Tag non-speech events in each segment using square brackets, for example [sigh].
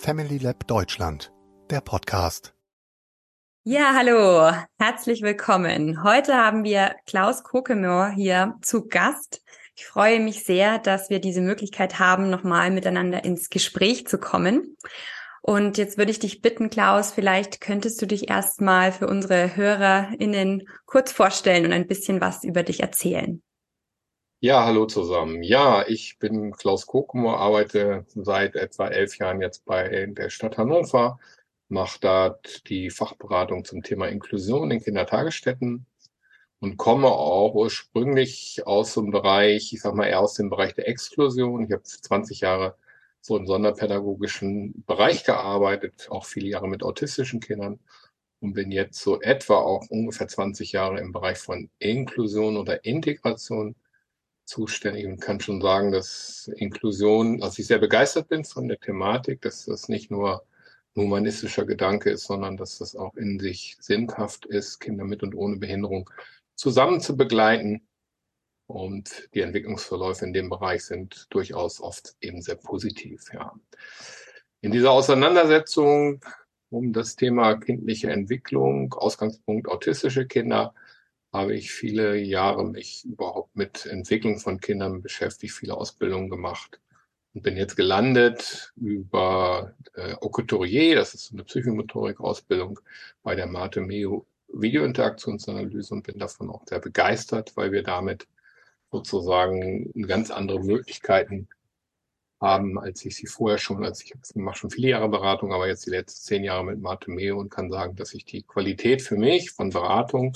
Family Lab Deutschland, der Podcast. Ja, hallo, herzlich willkommen. Heute haben wir Klaus Kokemör hier zu Gast. Ich freue mich sehr, dass wir diese Möglichkeit haben, nochmal miteinander ins Gespräch zu kommen. Und jetzt würde ich dich bitten, Klaus, vielleicht könntest du dich erstmal für unsere HörerInnen kurz vorstellen und ein bisschen was über dich erzählen. Ja, hallo zusammen. Ja, ich bin Klaus Kokumo, arbeite seit etwa elf Jahren jetzt bei der Stadt Hannover, mache dort die Fachberatung zum Thema Inklusion in Kindertagesstätten und komme auch ursprünglich aus dem Bereich, ich sag mal eher aus dem Bereich der Exklusion. Ich habe 20 Jahre so im sonderpädagogischen Bereich gearbeitet, auch viele Jahre mit autistischen Kindern und bin jetzt so etwa auch ungefähr 20 Jahre im Bereich von Inklusion oder Integration zuständig und kann schon sagen, dass Inklusion, also ich sehr begeistert bin von der Thematik, dass das nicht nur ein humanistischer Gedanke ist, sondern dass das auch in sich sinnhaft ist, Kinder mit und ohne Behinderung zusammen zu begleiten. Und die Entwicklungsverläufe in dem Bereich sind durchaus oft eben sehr positiv, ja. In dieser Auseinandersetzung um das Thema kindliche Entwicklung, Ausgangspunkt autistische Kinder, habe ich viele Jahre mich überhaupt mit Entwicklung von Kindern beschäftigt, viele Ausbildungen gemacht und bin jetzt gelandet über äh, Ocotorier, das ist eine Psychomotorik-Ausbildung bei der Mate Meo Videointeraktionsanalyse und bin davon auch sehr begeistert, weil wir damit sozusagen ganz andere Möglichkeiten haben, als ich sie vorher schon, als ich mache schon viele Jahre Beratung, aber jetzt die letzten zehn Jahre mit Mate Meo und kann sagen, dass ich die Qualität für mich von Beratung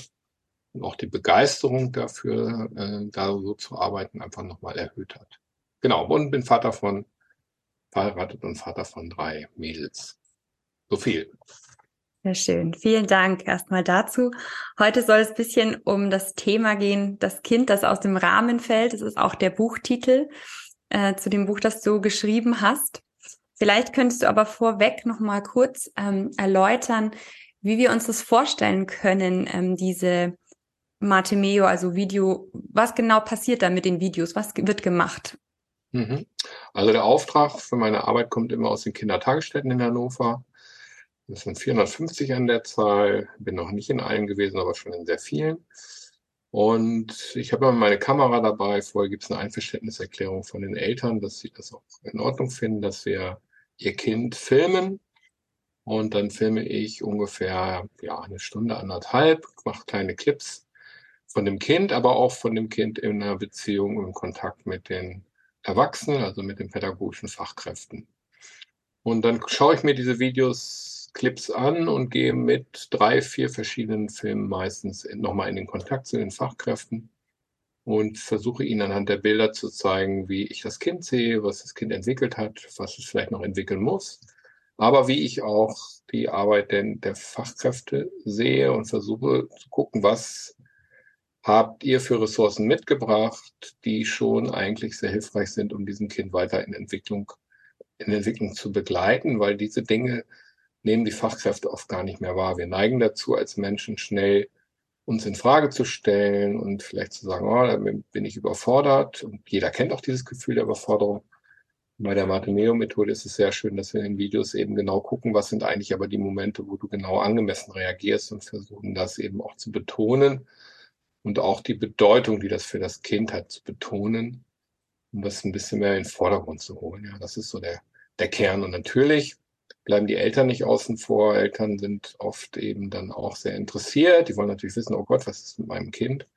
und auch die Begeisterung dafür, äh, da so zu arbeiten, einfach nochmal erhöht hat. Genau, und bin Vater von, verheiratet und Vater von drei Mädels. So viel. Sehr schön. Vielen Dank erstmal dazu. Heute soll es ein bisschen um das Thema gehen, das Kind, das aus dem Rahmen fällt. Das ist auch der Buchtitel äh, zu dem Buch, das du geschrieben hast. Vielleicht könntest du aber vorweg noch mal kurz ähm, erläutern, wie wir uns das vorstellen können, ähm, diese Martemeo, also Video, was genau passiert da mit den Videos? Was wird gemacht? Mhm. Also der Auftrag für meine Arbeit kommt immer aus den Kindertagesstätten in Hannover. Das sind 450 an der Zahl. Bin noch nicht in allen gewesen, aber schon in sehr vielen. Und ich habe immer meine Kamera dabei. Vorher gibt es eine Einverständniserklärung von den Eltern, dass sie das auch in Ordnung finden, dass wir ihr Kind filmen. Und dann filme ich ungefähr ja, eine Stunde, anderthalb, mache kleine Clips von dem Kind, aber auch von dem Kind in einer Beziehung, im Kontakt mit den Erwachsenen, also mit den pädagogischen Fachkräften. Und dann schaue ich mir diese Videos, Clips an und gehe mit drei, vier verschiedenen Filmen meistens nochmal in den Kontakt zu den Fachkräften und versuche ihnen anhand der Bilder zu zeigen, wie ich das Kind sehe, was das Kind entwickelt hat, was es vielleicht noch entwickeln muss, aber wie ich auch die Arbeit der, der Fachkräfte sehe und versuche zu gucken, was habt ihr für Ressourcen mitgebracht, die schon eigentlich sehr hilfreich sind, um diesem Kind weiter in Entwicklung, in Entwicklung zu begleiten, weil diese Dinge nehmen die Fachkräfte oft gar nicht mehr wahr. Wir neigen dazu, als Menschen schnell uns in Frage zu stellen und vielleicht zu sagen, oh, da bin ich überfordert. Und jeder kennt auch dieses Gefühl der Überforderung. Bei der Martineo-Methode ist es sehr schön, dass wir in den Videos eben genau gucken, was sind eigentlich aber die Momente, wo du genau angemessen reagierst und versuchen das eben auch zu betonen und auch die Bedeutung, die das für das Kind hat, zu betonen, um das ein bisschen mehr in den Vordergrund zu holen. Ja, das ist so der, der Kern. Und natürlich bleiben die Eltern nicht außen vor. Eltern sind oft eben dann auch sehr interessiert. Die wollen natürlich wissen, oh Gott, was ist mit meinem Kind?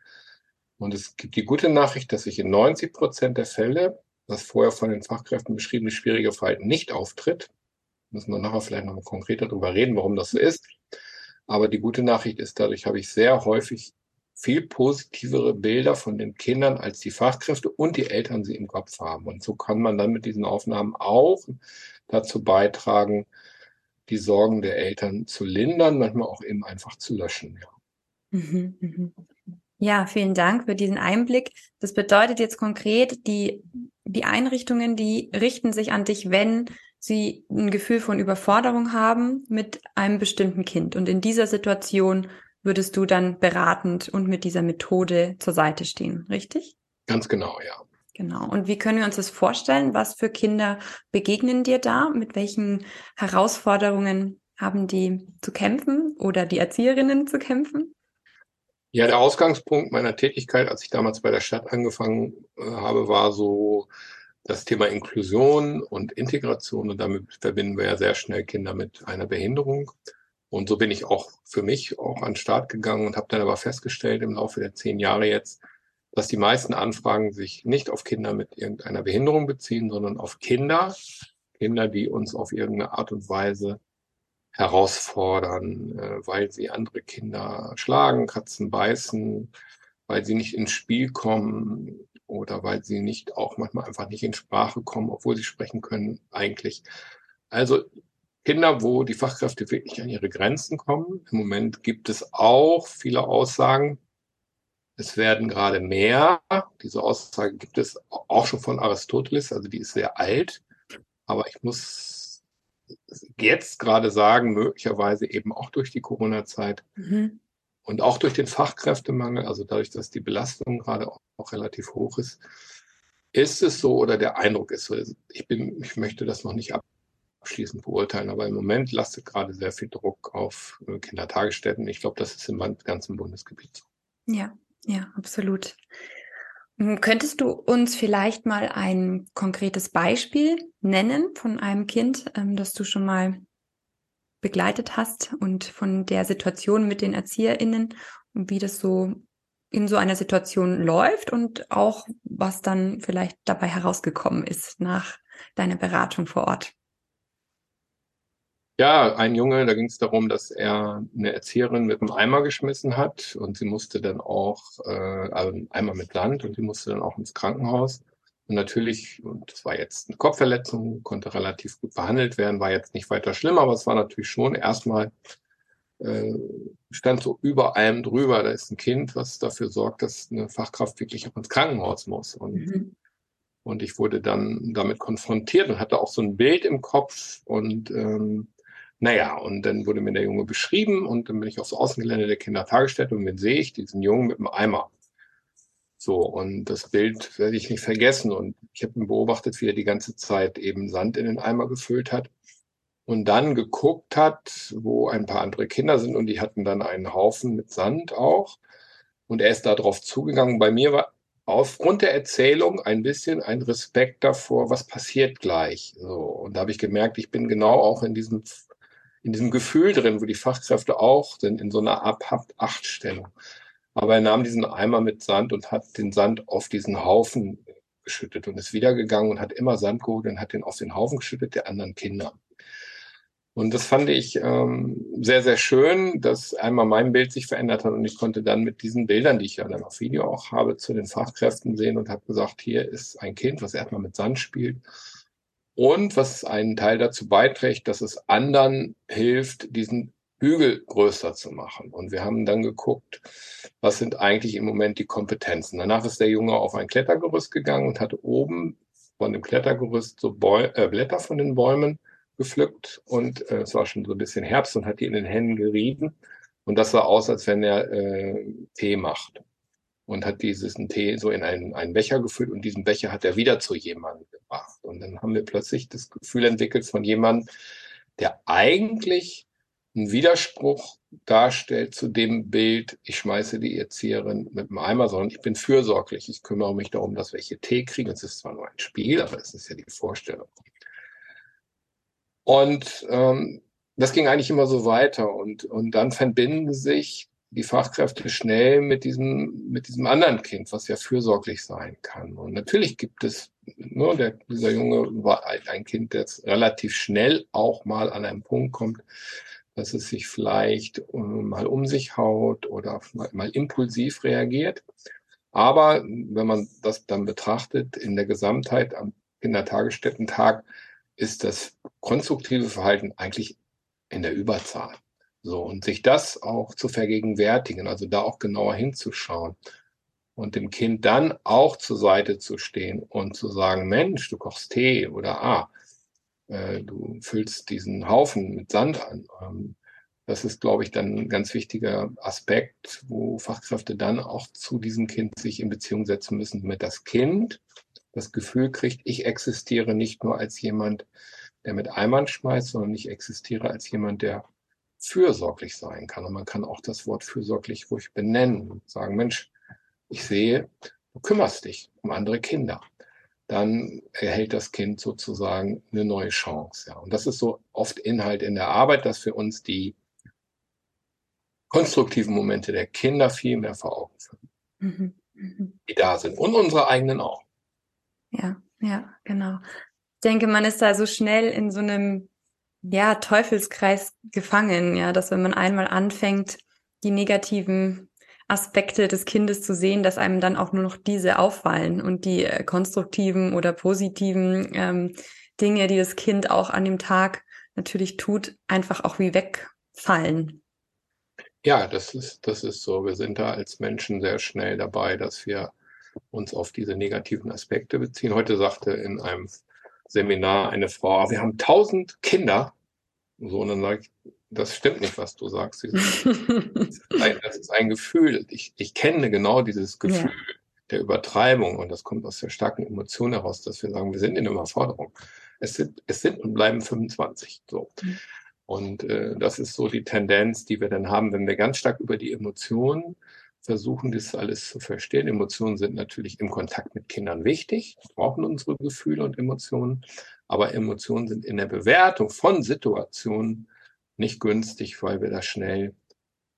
Und es gibt die gute Nachricht, dass sich in 90 Prozent der Fälle das vorher von den Fachkräften beschriebene schwierige Verhalten nicht auftritt. Müssen wir nachher vielleicht noch mal konkreter darüber reden, warum das so ist. Aber die gute Nachricht ist, dadurch habe ich sehr häufig viel positivere Bilder von den Kindern, als die Fachkräfte und die Eltern sie im Kopf haben. Und so kann man dann mit diesen Aufnahmen auch dazu beitragen, die Sorgen der Eltern zu lindern, manchmal auch eben einfach zu löschen. Ja. Mhm, mhm. Ja, vielen Dank für diesen Einblick. Das bedeutet jetzt konkret, die, die Einrichtungen, die richten sich an dich, wenn sie ein Gefühl von Überforderung haben mit einem bestimmten Kind. Und in dieser Situation würdest du dann beratend und mit dieser Methode zur Seite stehen, richtig? Ganz genau, ja. Genau. Und wie können wir uns das vorstellen? Was für Kinder begegnen dir da? Mit welchen Herausforderungen haben die zu kämpfen oder die Erzieherinnen zu kämpfen? Ja, der Ausgangspunkt meiner Tätigkeit, als ich damals bei der Stadt angefangen äh, habe, war so das Thema Inklusion und Integration. Und damit verbinden wir ja sehr schnell Kinder mit einer Behinderung. Und so bin ich auch für mich auch an den Start gegangen und habe dann aber festgestellt im Laufe der zehn Jahre jetzt, dass die meisten Anfragen sich nicht auf Kinder mit irgendeiner Behinderung beziehen, sondern auf Kinder, Kinder, die uns auf irgendeine Art und Weise herausfordern, äh, weil sie andere Kinder schlagen, Katzen beißen, weil sie nicht ins Spiel kommen oder weil sie nicht auch manchmal einfach nicht in Sprache kommen, obwohl sie sprechen können eigentlich. Also Kinder, wo die Fachkräfte wirklich an ihre Grenzen kommen. Im Moment gibt es auch viele Aussagen, es werden gerade mehr. Diese Aussage gibt es auch schon von Aristoteles, also die ist sehr alt. Aber ich muss jetzt gerade sagen, möglicherweise eben auch durch die Corona-Zeit mhm. und auch durch den Fachkräftemangel, also dadurch, dass die Belastung gerade auch, auch relativ hoch ist, ist es so oder der Eindruck ist so. Ich bin, ich möchte das noch nicht abschließend beurteilen, aber im Moment lastet gerade sehr viel Druck auf äh, Kindertagesstätten. Ich glaube, das ist im ganzen Bundesgebiet so. Ja, ja, absolut. Hm, könntest du uns vielleicht mal ein konkretes Beispiel nennen von einem Kind, ähm, das du schon mal begleitet hast und von der Situation mit den ErzieherInnen und wie das so in so einer Situation läuft und auch was dann vielleicht dabei herausgekommen ist nach deiner Beratung vor Ort? Ja, ein Junge, da ging es darum, dass er eine Erzieherin mit einem Eimer geschmissen hat und sie musste dann auch, äh, also Eimer mit Sand und sie musste dann auch ins Krankenhaus. Und natürlich, und das war jetzt eine Kopfverletzung, konnte relativ gut behandelt werden, war jetzt nicht weiter schlimm, aber es war natürlich schon erstmal, äh, stand so über allem drüber, da ist ein Kind, was dafür sorgt, dass eine Fachkraft wirklich auch ins Krankenhaus muss. Und, mhm. und ich wurde dann damit konfrontiert und hatte auch so ein Bild im Kopf und ähm, naja, und dann wurde mir der Junge beschrieben und dann bin ich aufs Außengelände der Kindertagesstätte und dann sehe ich diesen Jungen mit einem Eimer. So, und das Bild werde ich nicht vergessen. Und ich habe ihn beobachtet, wie er die ganze Zeit eben Sand in den Eimer gefüllt hat und dann geguckt hat, wo ein paar andere Kinder sind und die hatten dann einen Haufen mit Sand auch. Und er ist da drauf zugegangen. Bei mir war aufgrund der Erzählung ein bisschen ein Respekt davor, was passiert gleich. So, und da habe ich gemerkt, ich bin genau auch in diesem in diesem Gefühl drin, wo die Fachkräfte auch sind, in so einer Ab-Acht-Stellung. Aber er nahm diesen Eimer mit Sand und hat den Sand auf diesen Haufen geschüttet und ist wiedergegangen und hat immer Sand geholt und hat den auf den Haufen geschüttet der anderen Kinder. Und das fand ich ähm, sehr, sehr schön, dass einmal mein Bild sich verändert hat und ich konnte dann mit diesen Bildern, die ich ja dann auf Video auch habe, zu den Fachkräften sehen und habe gesagt, hier ist ein Kind, was erstmal mit Sand spielt und was einen Teil dazu beiträgt, dass es anderen hilft, diesen Hügel größer zu machen. Und wir haben dann geguckt, was sind eigentlich im Moment die Kompetenzen. Danach ist der Junge auf ein Klettergerüst gegangen und hat oben von dem Klettergerüst so Bäu äh, Blätter von den Bäumen gepflückt und äh, es war schon so ein bisschen Herbst und hat die in den Händen gerieben. Und das sah aus, als wenn er äh, Tee macht und hat diesen Tee so in einen, einen Becher gefüllt und diesen Becher hat er wieder zu jemandem gebracht. Und dann haben wir plötzlich das Gefühl entwickelt von jemandem, der eigentlich einen Widerspruch darstellt zu dem Bild, ich schmeiße die Erzieherin mit dem Eimer, sondern ich bin fürsorglich. Ich kümmere mich darum, dass welche Tee kriegen. Es ist zwar nur ein Spiel, aber es ist ja die Vorstellung. Und ähm, das ging eigentlich immer so weiter. Und, und dann verbinden sich die Fachkräfte schnell mit diesem, mit diesem anderen Kind, was ja fürsorglich sein kann. Und natürlich gibt es, nur ne, der, dieser Junge war ein Kind, das relativ schnell auch mal an einen Punkt kommt, dass es sich vielleicht mal um sich haut oder mal, mal impulsiv reagiert. Aber wenn man das dann betrachtet, in der Gesamtheit am Kindertagesstättentag ist das konstruktive Verhalten eigentlich in der Überzahl. So, und sich das auch zu vergegenwärtigen, also da auch genauer hinzuschauen und dem Kind dann auch zur Seite zu stehen und zu sagen, Mensch, du kochst Tee oder ah, äh, du füllst diesen Haufen mit Sand an. Ähm, das ist, glaube ich, dann ein ganz wichtiger Aspekt, wo Fachkräfte dann auch zu diesem Kind sich in Beziehung setzen müssen, damit das Kind das Gefühl kriegt, ich existiere nicht nur als jemand, der mit Eimern schmeißt, sondern ich existiere als jemand, der fürsorglich sein kann. Und man kann auch das Wort fürsorglich ruhig benennen und sagen, Mensch, ich sehe, du kümmerst dich um andere Kinder. Dann erhält das Kind sozusagen eine neue Chance. Ja. Und das ist so oft Inhalt in der Arbeit, dass wir uns die konstruktiven Momente der Kinder viel mehr vor Augen führen, mhm. Mhm. die da sind und unsere eigenen auch. Ja, ja, genau. Ich denke, man ist da so schnell in so einem ja, Teufelskreis gefangen, ja, dass wenn man einmal anfängt, die negativen Aspekte des Kindes zu sehen, dass einem dann auch nur noch diese auffallen und die äh, konstruktiven oder positiven ähm, Dinge, die das Kind auch an dem Tag natürlich tut, einfach auch wie wegfallen. Ja, das ist, das ist so. Wir sind da als Menschen sehr schnell dabei, dass wir uns auf diese negativen Aspekte beziehen. Heute sagte in einem Seminar eine Frau, ah, wir haben tausend Kinder. So, und dann sage ich, das stimmt nicht, was du sagst. [laughs] Das ist ein, Gefühl. Ich, ich kenne genau dieses Gefühl ja. der Übertreibung und das kommt aus der starken Emotion heraus, dass wir sagen, wir sind in Überforderung. Es sind, es sind und bleiben 25. So. Mhm. Und äh, das ist so die Tendenz, die wir dann haben, wenn wir ganz stark über die Emotionen versuchen, das alles zu verstehen. Emotionen sind natürlich im Kontakt mit Kindern wichtig, brauchen unsere Gefühle und Emotionen, aber Emotionen sind in der Bewertung von Situationen nicht günstig, weil wir da schnell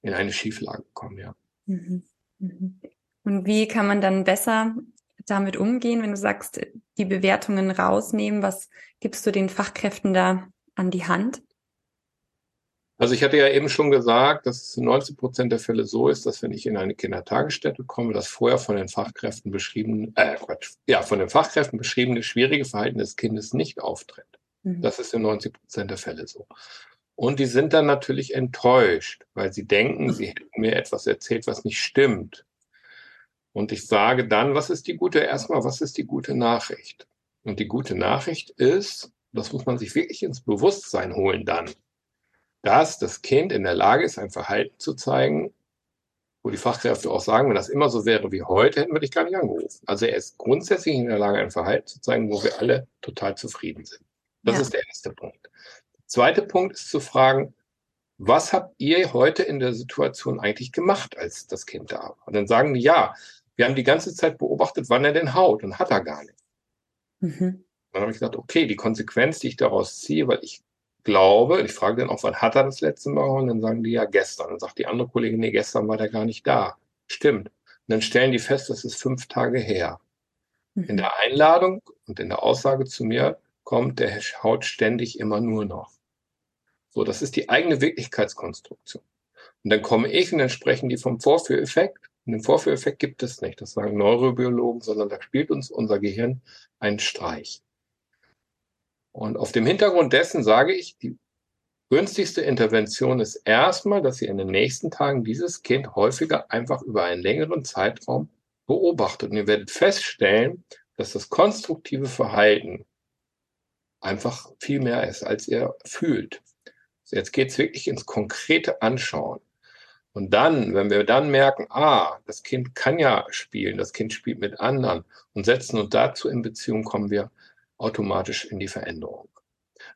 in eine Schieflage kommen, ja. Mhm. Mhm. Und wie kann man dann besser damit umgehen, wenn du sagst, die Bewertungen rausnehmen? Was gibst du den Fachkräften da an die Hand? Also ich hatte ja eben schon gesagt, dass es in 90 Prozent der Fälle so ist, dass wenn ich in eine Kindertagesstätte komme, das vorher von den Fachkräften beschrieben, äh, Quatsch, ja, von den Fachkräften beschriebene schwierige Verhalten des Kindes nicht auftritt. Mhm. Das ist in 90 Prozent der Fälle so. Und die sind dann natürlich enttäuscht, weil sie denken, sie hätten mir etwas erzählt, was nicht stimmt. Und ich sage dann, was ist die gute, erstmal, was ist die gute Nachricht? Und die gute Nachricht ist, das muss man sich wirklich ins Bewusstsein holen dann dass das Kind in der Lage ist, ein Verhalten zu zeigen, wo die Fachkräfte auch sagen, wenn das immer so wäre wie heute, hätten wir dich gar nicht angerufen. Also er ist grundsätzlich in der Lage, ein Verhalten zu zeigen, wo wir alle total zufrieden sind. Das ja. ist der erste Punkt. Der zweite Punkt ist zu fragen, was habt ihr heute in der Situation eigentlich gemacht, als das Kind da war? Und dann sagen die, ja, wir haben die ganze Zeit beobachtet, wann er denn haut und hat er gar nicht. Mhm. Dann habe ich gesagt, okay, die Konsequenz, die ich daraus ziehe, weil ich glaube, ich frage dann auch, wann hat er das letzte Mal? Und dann sagen die ja gestern. Dann sagt die andere Kollegin, nee, gestern war der gar nicht da. Stimmt. Und dann stellen die fest, das ist fünf Tage her. Mhm. In der Einladung und in der Aussage zu mir kommt, der haut ständig immer nur noch. So, das ist die eigene Wirklichkeitskonstruktion. Und dann komme ich und dann sprechen die vom Vorführeffekt. Und den Vorführeffekt gibt es nicht. Das sagen Neurobiologen, sondern da spielt uns unser Gehirn einen Streich. Und auf dem Hintergrund dessen sage ich, die günstigste Intervention ist erstmal, dass Sie in den nächsten Tagen dieses Kind häufiger einfach über einen längeren Zeitraum beobachtet. Und ihr werdet feststellen, dass das konstruktive Verhalten einfach viel mehr ist, als ihr fühlt. So jetzt geht's wirklich ins konkrete Anschauen. Und dann, wenn wir dann merken, ah, das Kind kann ja spielen, das Kind spielt mit anderen und setzen und dazu in Beziehung kommen wir automatisch in die Veränderung.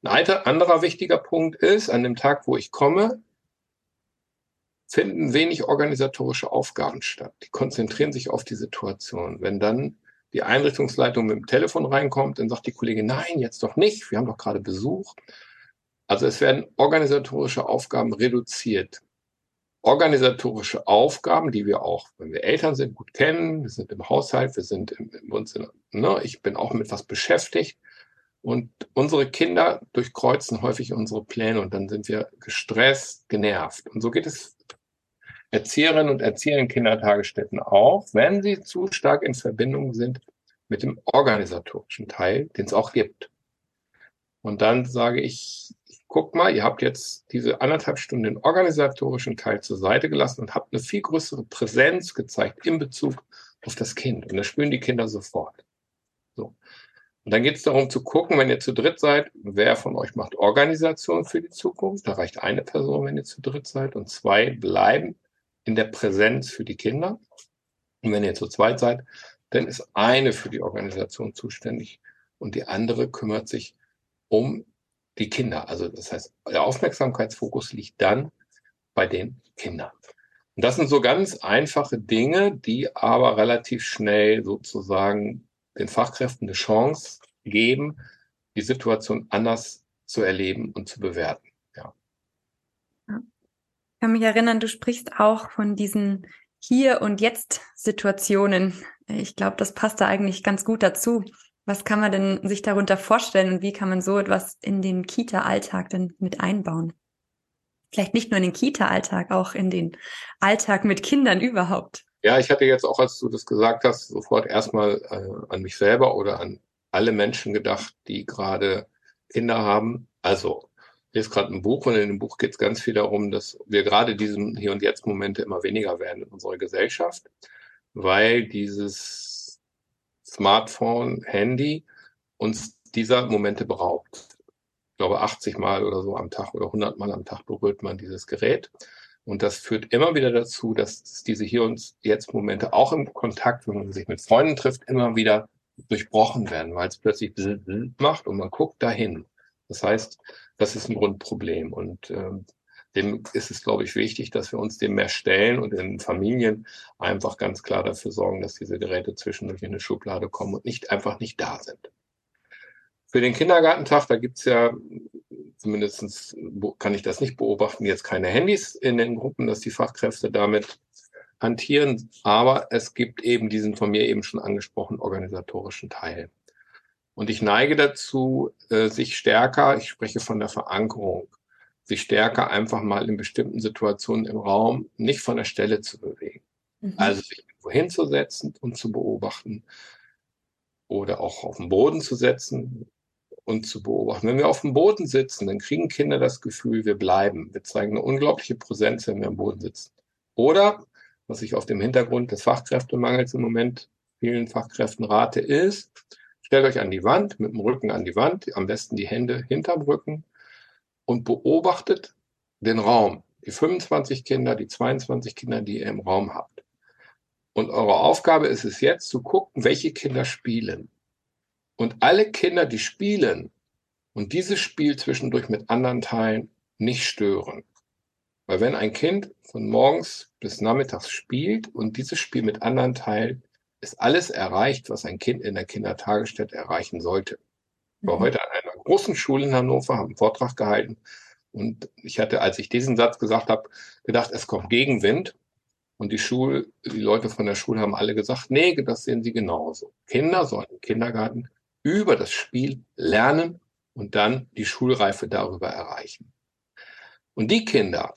Ein anderer wichtiger Punkt ist, an dem Tag, wo ich komme, finden wenig organisatorische Aufgaben statt. Die konzentrieren sich auf die Situation. Wenn dann die Einrichtungsleitung mit dem Telefon reinkommt, dann sagt die Kollegin, nein, jetzt doch nicht, wir haben doch gerade Besuch. Also es werden organisatorische Aufgaben reduziert. Organisatorische Aufgaben, die wir auch, wenn wir Eltern sind, gut kennen, wir sind im Haushalt, wir sind im, im uns ne, ich bin auch mit was beschäftigt. Und unsere Kinder durchkreuzen häufig unsere Pläne und dann sind wir gestresst, genervt. Und so geht es Erzieherinnen und Erzieher in Kindertagesstätten auch, wenn sie zu stark in Verbindung sind mit dem organisatorischen Teil, den es auch gibt. Und dann sage ich, guck mal, ihr habt jetzt diese anderthalb Stunden den organisatorischen Teil zur Seite gelassen und habt eine viel größere Präsenz gezeigt in Bezug auf das Kind. Und das spüren die Kinder sofort. So. Und dann geht es darum zu gucken, wenn ihr zu dritt seid, wer von euch macht Organisation für die Zukunft. Da reicht eine Person, wenn ihr zu dritt seid. Und zwei bleiben in der Präsenz für die Kinder. Und wenn ihr zu zweit seid, dann ist eine für die Organisation zuständig und die andere kümmert sich um die Kinder. Also das heißt, der Aufmerksamkeitsfokus liegt dann bei den Kindern. Und das sind so ganz einfache Dinge, die aber relativ schnell sozusagen den Fachkräften eine Chance geben, die Situation anders zu erleben und zu bewerten. Ja. Ich kann mich erinnern, du sprichst auch von diesen Hier- und Jetzt-Situationen. Ich glaube, das passt da eigentlich ganz gut dazu. Was kann man denn sich darunter vorstellen und wie kann man so etwas in den Kita-Alltag denn mit einbauen? Vielleicht nicht nur in den Kita-Alltag, auch in den Alltag mit Kindern überhaupt. Ja, ich hatte jetzt auch, als du das gesagt hast, sofort erstmal äh, an mich selber oder an alle Menschen gedacht, die gerade Kinder haben. Also, ich lese gerade ein Buch und in dem Buch geht es ganz viel darum, dass wir gerade diesen Hier- und Jetzt-Momente immer weniger werden in unserer Gesellschaft, weil dieses Smartphone, Handy uns dieser Momente beraubt ich glaube, 80 Mal oder so am Tag oder 100 Mal am Tag berührt man dieses Gerät. Und das führt immer wieder dazu, dass diese Hier- und Jetzt-Momente auch im Kontakt, wenn man sich mit Freunden trifft, immer wieder durchbrochen werden, weil es plötzlich macht und man guckt dahin. Das heißt, das ist ein Grundproblem. Und ähm, dem ist es, glaube ich, wichtig, dass wir uns dem mehr stellen und in Familien einfach ganz klar dafür sorgen, dass diese Geräte zwischendurch in eine Schublade kommen und nicht einfach nicht da sind. Für den Kindergartentag, da gibt's ja, zumindestens kann ich das nicht beobachten, jetzt keine Handys in den Gruppen, dass die Fachkräfte damit hantieren. Aber es gibt eben diesen von mir eben schon angesprochenen organisatorischen Teil. Und ich neige dazu, äh, sich stärker, ich spreche von der Verankerung, sich stärker einfach mal in bestimmten Situationen im Raum nicht von der Stelle zu bewegen. Mhm. Also sich wohin zu setzen und zu beobachten oder auch auf den Boden zu setzen, und zu beobachten. Wenn wir auf dem Boden sitzen, dann kriegen Kinder das Gefühl, wir bleiben. Wir zeigen eine unglaubliche Präsenz, wenn wir am Boden sitzen. Oder, was ich auf dem Hintergrund des Fachkräftemangels im Moment vielen Fachkräften rate, ist, stellt euch an die Wand, mit dem Rücken an die Wand, am besten die Hände hinterm Rücken und beobachtet den Raum. Die 25 Kinder, die 22 Kinder, die ihr im Raum habt. Und eure Aufgabe ist es jetzt zu gucken, welche Kinder spielen. Und alle Kinder, die spielen und dieses Spiel zwischendurch mit anderen Teilen nicht stören. Weil wenn ein Kind von morgens bis nachmittags spielt und dieses Spiel mit anderen teilt, ist alles erreicht, was ein Kind in der Kindertagesstätte erreichen sollte. Mhm. heute großen Schule in Hannover, habe einen Vortrag gehalten und ich hatte, als ich diesen Satz gesagt habe, gedacht, es kommt Gegenwind. Und die Schule, die Leute von der Schule haben alle gesagt, nee, das sehen sie genauso. Kinder sollen im Kindergarten über das Spiel lernen und dann die Schulreife darüber erreichen. Und die Kinder,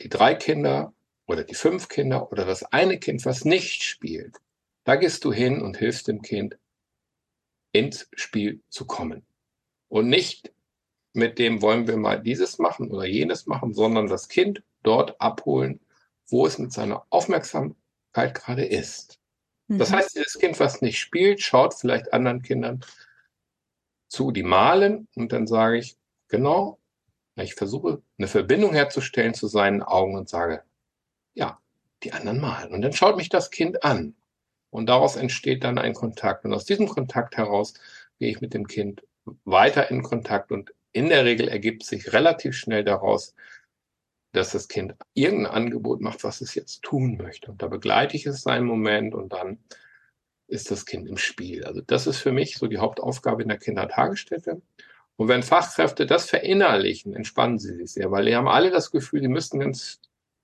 die drei Kinder oder die fünf Kinder oder das eine Kind, was nicht spielt, da gehst du hin und hilfst dem Kind, ins Spiel zu kommen. Und nicht mit dem wollen wir mal dieses machen oder jenes machen, sondern das Kind dort abholen, wo es mit seiner Aufmerksamkeit gerade ist. Das mhm. heißt, das Kind, was nicht spielt, schaut vielleicht anderen Kindern zu, die malen und dann sage ich, genau, ich versuche eine Verbindung herzustellen zu seinen Augen und sage, ja, die anderen malen. Und dann schaut mich das Kind an und daraus entsteht dann ein Kontakt. Und aus diesem Kontakt heraus gehe ich mit dem Kind weiter in Kontakt und in der Regel ergibt sich relativ schnell daraus, dass das Kind irgendein Angebot macht, was es jetzt tun möchte. Und da begleite ich es einen Moment und dann ist das Kind im Spiel. Also das ist für mich so die Hauptaufgabe in der Kindertagesstätte. Und wenn Fachkräfte das verinnerlichen, entspannen sie sich sehr, weil die haben alle das Gefühl, die müssen ganz,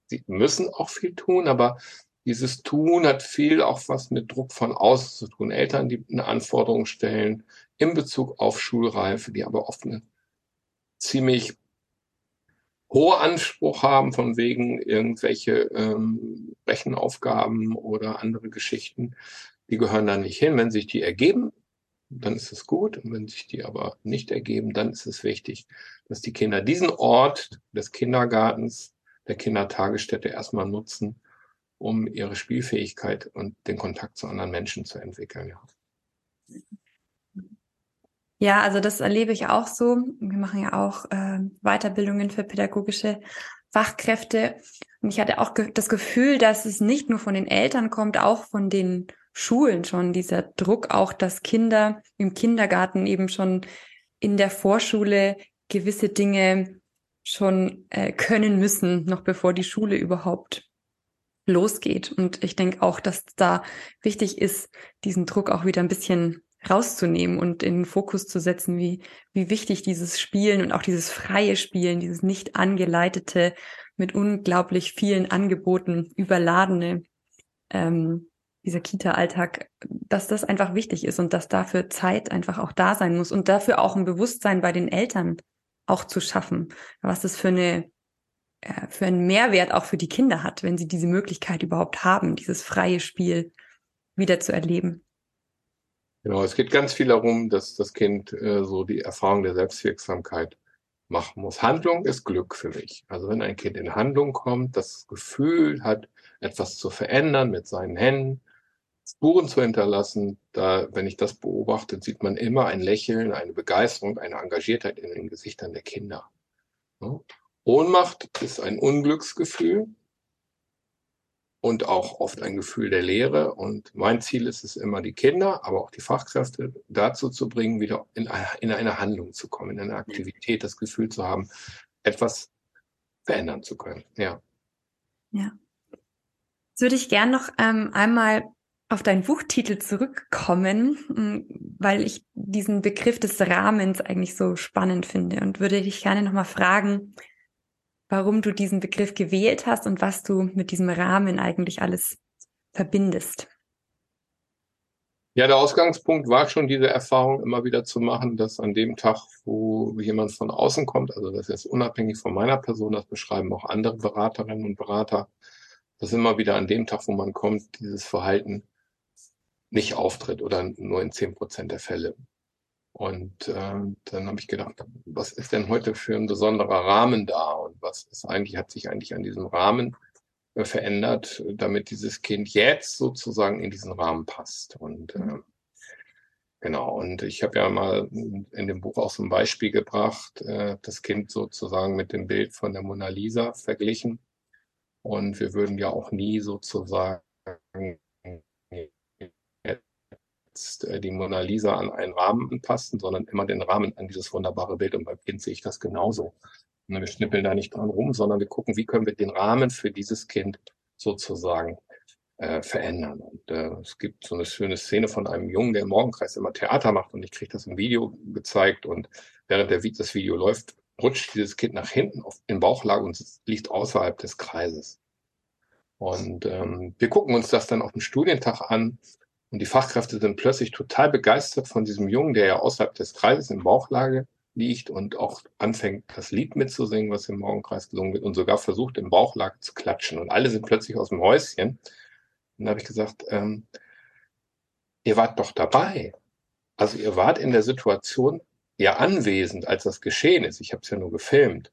sie müssen auch viel tun, aber dieses Tun hat viel auch was mit Druck von außen zu tun. Eltern, die eine Anforderung stellen in Bezug auf Schulreife, die aber oft eine ziemlich hohe Anspruch haben von wegen irgendwelche ähm, Rechenaufgaben oder andere Geschichten, die gehören da nicht hin. Wenn sich die ergeben, dann ist es gut. Und wenn sich die aber nicht ergeben, dann ist es wichtig, dass die Kinder diesen Ort des Kindergartens, der Kindertagesstätte erstmal nutzen, um ihre Spielfähigkeit und den Kontakt zu anderen Menschen zu entwickeln. Ja. Ja, also das erlebe ich auch so. Wir machen ja auch äh, Weiterbildungen für pädagogische Fachkräfte. Und ich hatte auch ge das Gefühl, dass es nicht nur von den Eltern kommt, auch von den Schulen schon, dieser Druck auch, dass Kinder im Kindergarten eben schon in der Vorschule gewisse Dinge schon äh, können müssen, noch bevor die Schule überhaupt losgeht. Und ich denke auch, dass da wichtig ist, diesen Druck auch wieder ein bisschen rauszunehmen und in den Fokus zu setzen, wie, wie wichtig dieses Spielen und auch dieses freie Spielen, dieses nicht angeleitete, mit unglaublich vielen Angeboten überladene, ähm, dieser Kita-Alltag, dass das einfach wichtig ist und dass dafür Zeit einfach auch da sein muss und dafür auch ein Bewusstsein bei den Eltern auch zu schaffen, was das für eine äh, für einen Mehrwert auch für die Kinder hat, wenn sie diese Möglichkeit überhaupt haben, dieses freie Spiel wieder zu erleben. Genau, es geht ganz viel darum, dass das Kind äh, so die Erfahrung der Selbstwirksamkeit machen muss. Handlung ist Glück für mich. Also wenn ein Kind in Handlung kommt, das Gefühl hat, etwas zu verändern mit seinen Händen, Spuren zu hinterlassen, da, wenn ich das beobachte, sieht man immer ein Lächeln, eine Begeisterung, eine Engagiertheit in den Gesichtern der Kinder. Ohnmacht ist ein Unglücksgefühl und auch oft ein Gefühl der Leere. Und mein Ziel ist es immer, die Kinder, aber auch die Fachkräfte dazu zu bringen, wieder in, in eine Handlung zu kommen, in eine Aktivität, das Gefühl zu haben, etwas verändern zu können. Ja. Ja. Jetzt würde ich gern noch ähm, einmal auf deinen Buchtitel zurückkommen, mm, weil ich diesen Begriff des Rahmens eigentlich so spannend finde und würde dich gerne nochmal fragen, warum du diesen Begriff gewählt hast und was du mit diesem Rahmen eigentlich alles verbindest. Ja, der Ausgangspunkt war schon diese Erfahrung immer wieder zu machen, dass an dem Tag, wo jemand von außen kommt, also das ist unabhängig von meiner Person, das beschreiben auch andere Beraterinnen und Berater, dass immer wieder an dem Tag, wo man kommt, dieses Verhalten nicht auftritt oder nur in zehn Prozent der Fälle. Und äh, dann habe ich gedacht, was ist denn heute für ein besonderer Rahmen da was ist eigentlich, hat sich eigentlich an diesem Rahmen äh, verändert, damit dieses Kind jetzt sozusagen in diesen Rahmen passt. Und äh, genau, und ich habe ja mal in dem Buch auch so ein Beispiel gebracht, äh, das Kind sozusagen mit dem Bild von der Mona Lisa verglichen. Und wir würden ja auch nie sozusagen jetzt äh, die Mona Lisa an einen Rahmen anpassen, sondern immer den Rahmen an dieses wunderbare Bild. Und beim Kind sehe ich das genauso. Wir schnippeln da nicht dran rum, sondern wir gucken, wie können wir den Rahmen für dieses Kind sozusagen äh, verändern. Und äh, es gibt so eine schöne Szene von einem Jungen, der im Morgenkreis immer Theater macht und ich kriege das im Video gezeigt und während der, das Video läuft, rutscht dieses Kind nach hinten auf den Bauchlage und liegt außerhalb des Kreises. Und ähm, wir gucken uns das dann auf dem Studientag an und die Fachkräfte sind plötzlich total begeistert von diesem Jungen, der ja außerhalb des Kreises in Bauchlage liegt und auch anfängt, das Lied mitzusingen, was im Morgenkreis gesungen wird und sogar versucht, in Bauchlage zu klatschen. Und alle sind plötzlich aus dem Häuschen. Und dann habe ich gesagt, ähm, ihr wart doch dabei. Also ihr wart in der Situation ja anwesend, als das geschehen ist. Ich habe es ja nur gefilmt.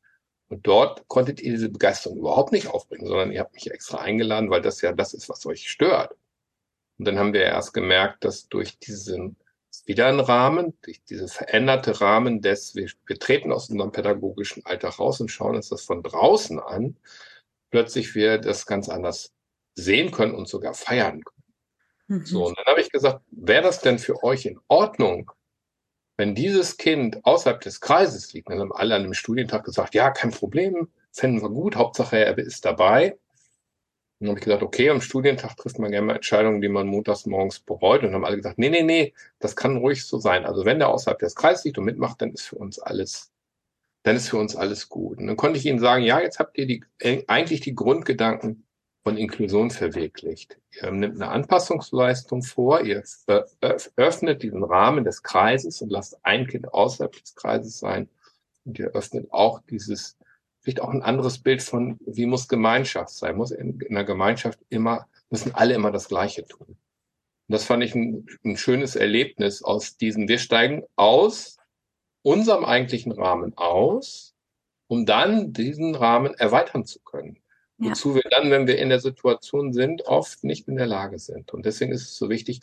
Und dort konntet ihr diese Begeisterung überhaupt nicht aufbringen, sondern ihr habt mich extra eingeladen, weil das ja das ist, was euch stört. Und dann haben wir erst gemerkt, dass durch diesen wieder ein Rahmen, diese veränderte Rahmen des, wir, wir treten aus unserem pädagogischen Alltag raus und schauen uns das von draußen an, plötzlich wir das ganz anders sehen können und sogar feiern können. Mhm. So, und dann habe ich gesagt, wäre das denn für euch in Ordnung, wenn dieses Kind außerhalb des Kreises liegt? Dann haben alle an dem Studientag gesagt, ja, kein Problem, fänden wir gut, Hauptsache er ist dabei dann habe ich gesagt, okay, am Studientag trifft man gerne mal Entscheidungen, die man montags morgens bereut. Und dann haben alle gesagt, nee, nee, nee, das kann ruhig so sein. Also wenn der außerhalb des Kreises liegt und mitmacht, dann ist für uns alles, dann ist für uns alles gut. Und dann konnte ich ihnen sagen, ja, jetzt habt ihr die, eigentlich die Grundgedanken von Inklusion verwirklicht. Ihr nimmt eine Anpassungsleistung vor, ihr öffnet diesen Rahmen des Kreises und lasst ein Kind außerhalb des Kreises sein. Und ihr öffnet auch dieses vielleicht auch ein anderes Bild von, wie muss Gemeinschaft sein? Muss in, in einer Gemeinschaft immer, müssen alle immer das Gleiche tun. Und das fand ich ein, ein schönes Erlebnis aus diesem, wir steigen aus unserem eigentlichen Rahmen aus, um dann diesen Rahmen erweitern zu können. Ja. Wozu wir dann, wenn wir in der Situation sind, oft nicht in der Lage sind. Und deswegen ist es so wichtig,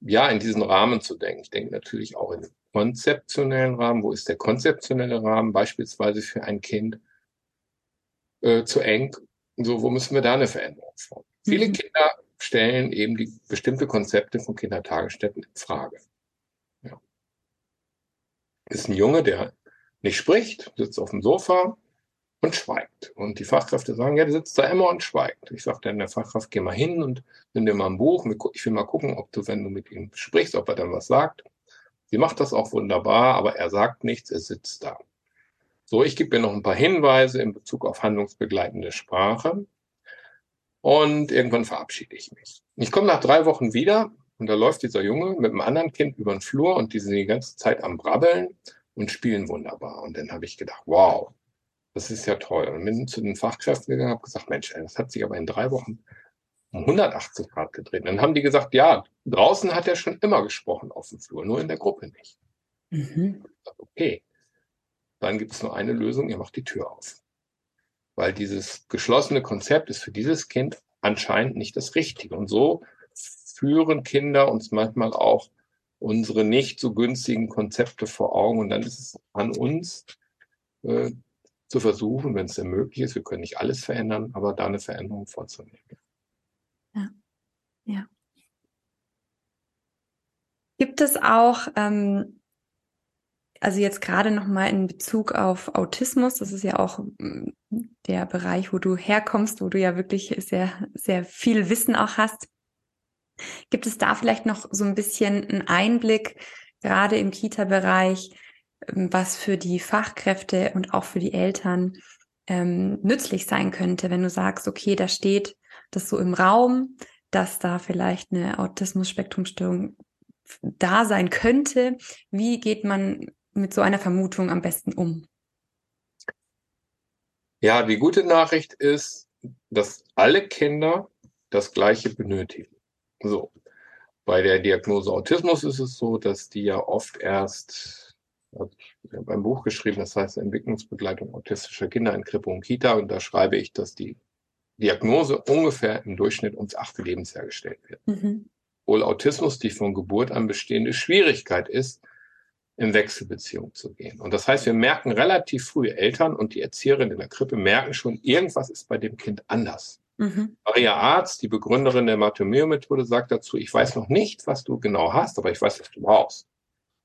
ja, in diesen Rahmen zu denken. Ich denke natürlich auch in konzeptionellen Rahmen. Wo ist der konzeptionelle Rahmen beispielsweise für ein Kind äh, zu eng? So, wo müssen wir da eine Veränderung vornehmen? Mhm. Viele Kinder stellen eben die bestimmte Konzepte von Kindertagesstätten in Frage. Ja. Ist ein Junge, der nicht spricht, sitzt auf dem Sofa und schweigt. Und die Fachkräfte sagen, ja, der sitzt da immer und schweigt. Ich sage dann der Fachkraft, geh mal hin und nimm dir mal ein Buch. Ich will mal gucken, ob du, wenn du mit ihm sprichst, ob er dann was sagt. Sie macht das auch wunderbar, aber er sagt nichts, er sitzt da. So, ich gebe mir noch ein paar Hinweise in Bezug auf handlungsbegleitende Sprache. Und irgendwann verabschiede ich mich. Ich komme nach drei Wochen wieder und da läuft dieser Junge mit einem anderen Kind über den Flur und die sind die ganze Zeit am Brabbeln und spielen wunderbar. Und dann habe ich gedacht, wow, das ist ja toll. Und bin zu den Fachkräften gegangen und habe gesagt, Mensch, das hat sich aber in drei Wochen um 180 Grad gedreht. Und dann haben die gesagt, ja, draußen hat er schon immer gesprochen auf dem Flur, nur in der Gruppe nicht. Mhm. Okay, dann gibt es nur eine Lösung, ihr macht die Tür auf weil dieses geschlossene Konzept ist für dieses Kind anscheinend nicht das Richtige. Und so führen Kinder uns manchmal auch unsere nicht so günstigen Konzepte vor Augen. Und dann ist es an uns äh, zu versuchen, wenn es denn möglich ist, wir können nicht alles verändern, aber da eine Veränderung vorzunehmen. Ja, ja. Gibt es auch ähm, also jetzt gerade noch mal in Bezug auf Autismus, das ist ja auch mm, der Bereich, wo du herkommst, wo du ja wirklich sehr sehr viel Wissen auch hast. Gibt es da vielleicht noch so ein bisschen einen Einblick gerade im Kita-Bereich, ähm, was für die Fachkräfte und auch für die Eltern ähm, nützlich sein könnte, wenn du sagst, okay, da steht das so im Raum, dass da vielleicht eine Autismus-Spektrumstörung da sein könnte. Wie geht man mit so einer Vermutung am besten um? Ja, die gute Nachricht ist, dass alle Kinder das Gleiche benötigen. So. Bei der Diagnose Autismus ist es so, dass die ja oft erst, also ich habe ein Buch geschrieben, das heißt Entwicklungsbegleitung autistischer Kinder in Krippe und Kita, und da schreibe ich, dass die Diagnose ungefähr im Durchschnitt ums achte Lebensjahr gestellt wird. Mhm. Wohl Autismus die von Geburt an bestehende Schwierigkeit ist, in Wechselbeziehung zu gehen. Und das heißt, wir merken relativ früh, Eltern und die Erzieherin in der Krippe merken schon, irgendwas ist bei dem Kind anders. Mhm. Maria Arzt, die Begründerin der Matomeo-Methode, sagt dazu, ich weiß noch nicht, was du genau hast, aber ich weiß, was du brauchst.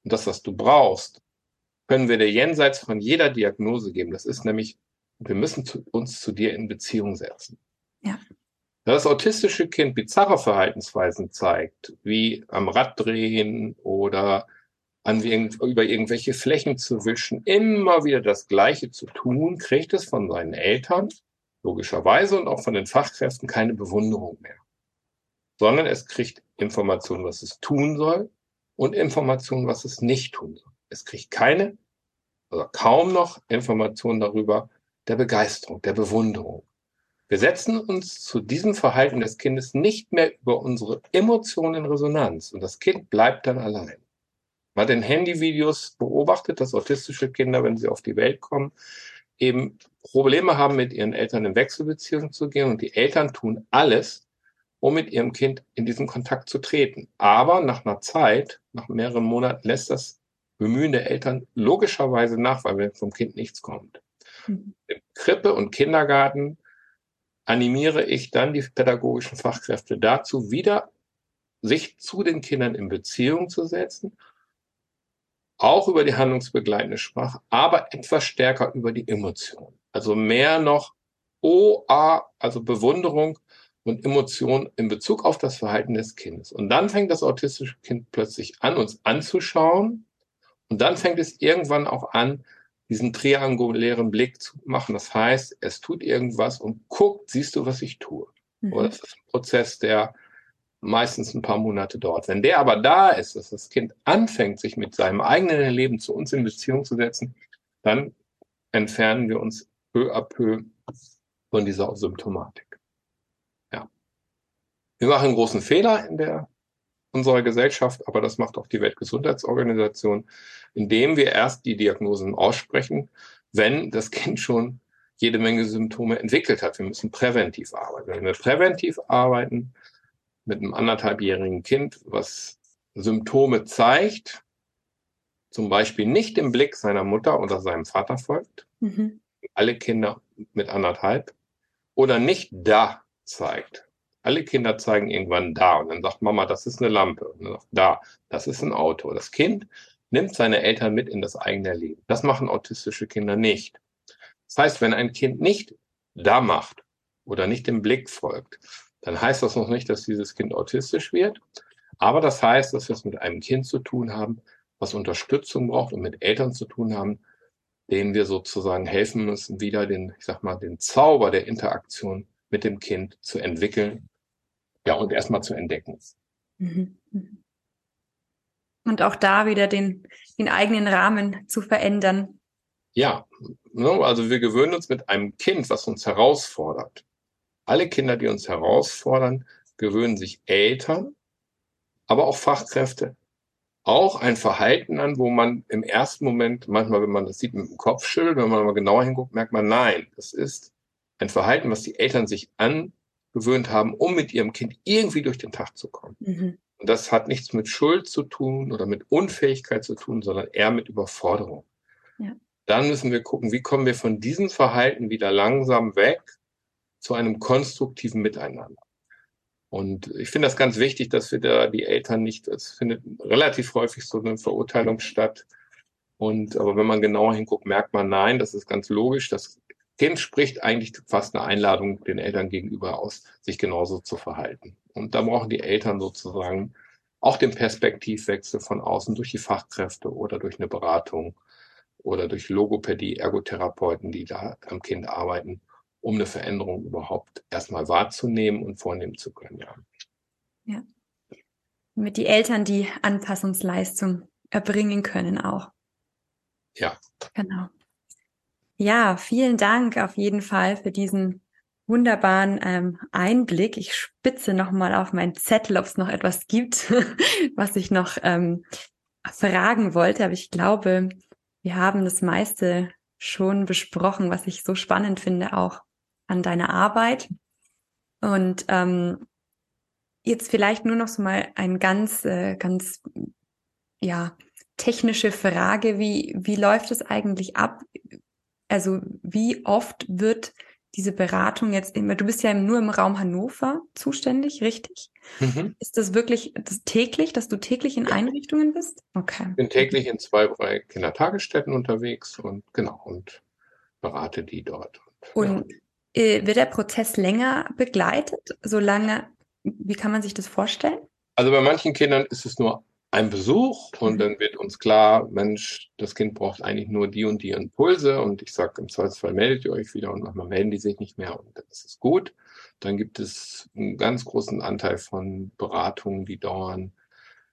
Und das, was du brauchst, können wir dir jenseits von jeder Diagnose geben. Das ist nämlich, wir müssen zu, uns zu dir in Beziehung setzen. Ja. Das autistische Kind bizarre Verhaltensweisen zeigt, wie am Rad drehen oder an über irgendwelche Flächen zu wischen, immer wieder das Gleiche zu tun, kriegt es von seinen Eltern logischerweise und auch von den Fachkräften keine Bewunderung mehr, sondern es kriegt Informationen, was es tun soll und Informationen, was es nicht tun soll. Es kriegt keine oder kaum noch Informationen darüber der Begeisterung, der Bewunderung. Wir setzen uns zu diesem Verhalten des Kindes nicht mehr über unsere Emotionen in Resonanz und das Kind bleibt dann allein. Man hat in Handyvideos beobachtet, dass autistische Kinder, wenn sie auf die Welt kommen, eben Probleme haben, mit ihren Eltern in Wechselbeziehung zu gehen und die Eltern tun alles, um mit ihrem Kind in diesen Kontakt zu treten. Aber nach einer Zeit, nach mehreren Monaten, lässt das Bemühen der Eltern logischerweise nach, weil vom Kind nichts kommt. Mhm. Im Krippe und Kindergarten animiere ich dann die pädagogischen Fachkräfte dazu, wieder sich zu den Kindern in Beziehung zu setzen auch über die handlungsbegleitende Sprache, aber etwas stärker über die Emotion. Also mehr noch OA, also Bewunderung und Emotion in Bezug auf das Verhalten des Kindes. Und dann fängt das autistische Kind plötzlich an, uns anzuschauen. Und dann fängt es irgendwann auch an, diesen triangulären Blick zu machen. Das heißt, es tut irgendwas und guckt, siehst du, was ich tue. Mhm. Oder das ist ein Prozess, der meistens ein paar Monate dauert. Wenn der aber da ist, dass das Kind anfängt, sich mit seinem eigenen Leben zu uns in Beziehung zu setzen, dann entfernen wir uns peu à peu von dieser Symptomatik. Ja. Wir machen einen großen Fehler in der unserer Gesellschaft, aber das macht auch die Weltgesundheitsorganisation, indem wir erst die Diagnosen aussprechen, wenn das Kind schon jede Menge Symptome entwickelt hat. Wir müssen präventiv arbeiten. Wenn wir präventiv arbeiten, mit einem anderthalbjährigen Kind, was Symptome zeigt, zum Beispiel nicht im Blick seiner Mutter oder seinem Vater folgt, mhm. alle Kinder mit anderthalb, oder nicht da zeigt, Alle Kinder zeigen irgendwann da und dann sagt Mama, das ist eine Lampe. Und dann sagt da, das ist ein Auto. Das Kind nimmt seine Eltern mit in das eigene Leben. Das machen autistische Kinder nicht. Das heißt, wenn ein Kind nicht da macht oder nicht dem Blick folgt, dann heißt das noch nicht, dass dieses Kind autistisch wird. Aber das heißt, dass wir es mit einem Kind zu tun haben, was Unterstützung braucht und mit Eltern zu tun haben, denen wir sozusagen helfen müssen, wieder den, ich sag mal, den Zauber der Interaktion mit dem Kind zu entwickeln, ja, und erstmal zu entdecken. Mhm. Und auch da wieder den, den eigenen Rahmen zu verändern. Ja, ne, also wir gewöhnen uns mit einem Kind, was uns herausfordert. Alle Kinder, die uns herausfordern, gewöhnen sich Eltern, aber auch Fachkräfte, auch ein Verhalten an, wo man im ersten Moment, manchmal, wenn man das sieht, mit dem Kopf schüttelt, wenn man mal genauer hinguckt, merkt man, nein, das ist ein Verhalten, was die Eltern sich angewöhnt haben, um mit ihrem Kind irgendwie durch den Tag zu kommen. Mhm. Und das hat nichts mit Schuld zu tun oder mit Unfähigkeit zu tun, sondern eher mit Überforderung. Ja. Dann müssen wir gucken, wie kommen wir von diesem Verhalten wieder langsam weg zu einem konstruktiven Miteinander. Und ich finde das ganz wichtig, dass wir da die Eltern nicht, es findet relativ häufig so eine Verurteilung statt. Und aber wenn man genauer hinguckt, merkt man, nein, das ist ganz logisch. Das Kind spricht eigentlich fast eine Einladung den Eltern gegenüber aus, sich genauso zu verhalten. Und da brauchen die Eltern sozusagen auch den Perspektivwechsel von außen durch die Fachkräfte oder durch eine Beratung oder durch Logopädie, Ergotherapeuten, die da am Kind arbeiten, um eine Veränderung überhaupt erstmal wahrzunehmen und vornehmen zu können. Ja. ja. Mit die Eltern die Anpassungsleistung erbringen können auch. Ja. Genau. Ja, vielen Dank auf jeden Fall für diesen wunderbaren ähm, Einblick. Ich spitze nochmal auf meinen Zettel, ob es noch etwas gibt, [laughs] was ich noch ähm, fragen wollte. Aber ich glaube, wir haben das meiste schon besprochen, was ich so spannend finde, auch an deiner Arbeit. Und ähm, jetzt vielleicht nur noch so mal ein ganz, äh, ganz, ja, technische Frage. Wie, wie läuft es eigentlich ab? Also wie oft wird diese Beratung jetzt immer, du bist ja nur im Raum Hannover zuständig, richtig? Mhm. Ist das wirklich das täglich, dass du täglich in Einrichtungen bist? Okay. Ich bin täglich in zwei, drei Kindertagesstätten unterwegs und genau und berate die dort. Und, ja. Äh, wird der Prozess länger begleitet? Solange, wie kann man sich das vorstellen? Also bei manchen Kindern ist es nur ein Besuch und mhm. dann wird uns klar, Mensch, das Kind braucht eigentlich nur die und die Impulse und ich sage, im Zweifelsfall meldet ihr euch wieder und manchmal melden die sich nicht mehr und das ist gut. Dann gibt es einen ganz großen Anteil von Beratungen, die dauern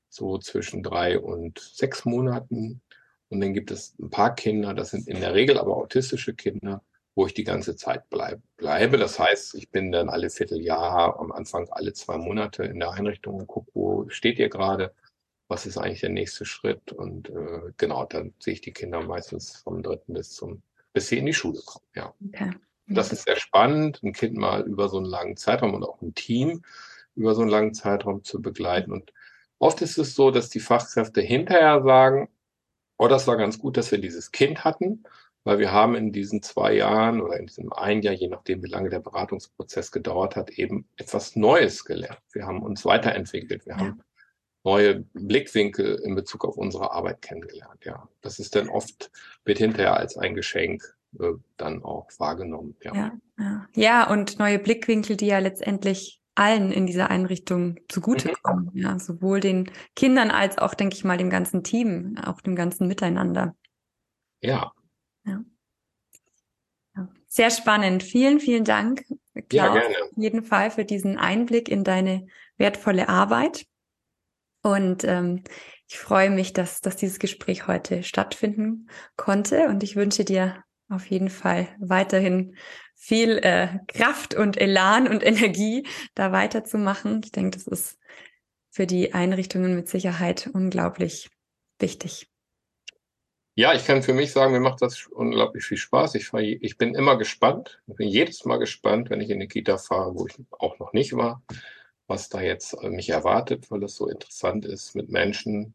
so zwischen drei und sechs Monaten. Und dann gibt es ein paar Kinder, das sind in der Regel aber autistische Kinder, wo ich die ganze Zeit bleib, bleibe. Das heißt, ich bin dann alle Vierteljahr, am Anfang alle zwei Monate in der Einrichtung und gucke, wo steht ihr gerade was ist eigentlich der nächste Schritt? Und äh, genau, dann sehe ich die Kinder meistens vom dritten bis zum, bis sie in die Schule kommen. Ja. Okay. Das ist sehr spannend, ein Kind mal über so einen langen Zeitraum und auch ein Team über so einen langen Zeitraum zu begleiten. Und oft ist es so, dass die Fachkräfte hinterher sagen, oh, das war ganz gut, dass wir dieses Kind hatten, weil wir haben in diesen zwei Jahren oder in diesem einen Jahr, je nachdem, wie lange der Beratungsprozess gedauert hat, eben etwas Neues gelernt. Wir haben uns weiterentwickelt. Wir ja. haben neue Blickwinkel in Bezug auf unsere Arbeit kennengelernt. Ja, das ist dann oft, wird hinterher als ein Geschenk äh, dann auch wahrgenommen. Ja. ja. Ja, ja, und neue Blickwinkel, die ja letztendlich allen in dieser Einrichtung zugutekommen. Mhm. Ja, sowohl den Kindern als auch, denke ich mal, dem ganzen Team, auch dem ganzen Miteinander. Ja. Ja. Sehr spannend. Vielen, vielen Dank, Klaus, ja, auf jeden Fall für diesen Einblick in deine wertvolle Arbeit. Und ähm, ich freue mich, dass, dass dieses Gespräch heute stattfinden konnte. Und ich wünsche dir auf jeden Fall weiterhin viel äh, Kraft und Elan und [laughs] Energie, da weiterzumachen. Ich denke, das ist für die Einrichtungen mit Sicherheit unglaublich wichtig. Ja, ich kann für mich sagen, mir macht das unglaublich viel Spaß. Ich, fahr, ich bin immer gespannt. Ich bin jedes Mal gespannt, wenn ich in eine Kita fahre, wo ich auch noch nicht war was da jetzt äh, mich erwartet, weil es so interessant ist, mit Menschen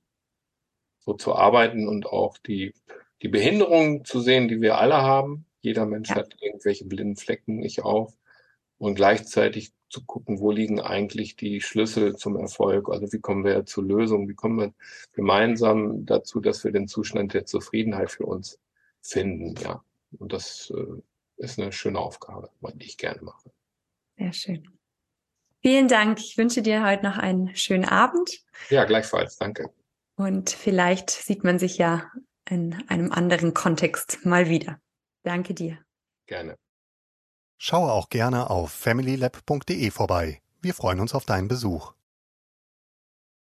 so zu arbeiten und auch die, die Behinderungen zu sehen, die wir alle haben. Jeder Mensch hat irgendwelche blinden Flecken, ich auch. Und gleichzeitig zu gucken, wo liegen eigentlich die Schlüssel zum Erfolg? Also wie kommen wir zur Lösung? Wie kommen wir gemeinsam dazu, dass wir den Zustand der Zufriedenheit für uns finden? Ja, und das äh, ist eine schöne Aufgabe, die ich gerne mache. Sehr schön. Vielen Dank. Ich wünsche dir heute noch einen schönen Abend. Ja, gleichfalls. Danke. Und vielleicht sieht man sich ja in einem anderen Kontext mal wieder. Danke dir. Gerne. Schaue auch gerne auf familylab.de vorbei. Wir freuen uns auf deinen Besuch.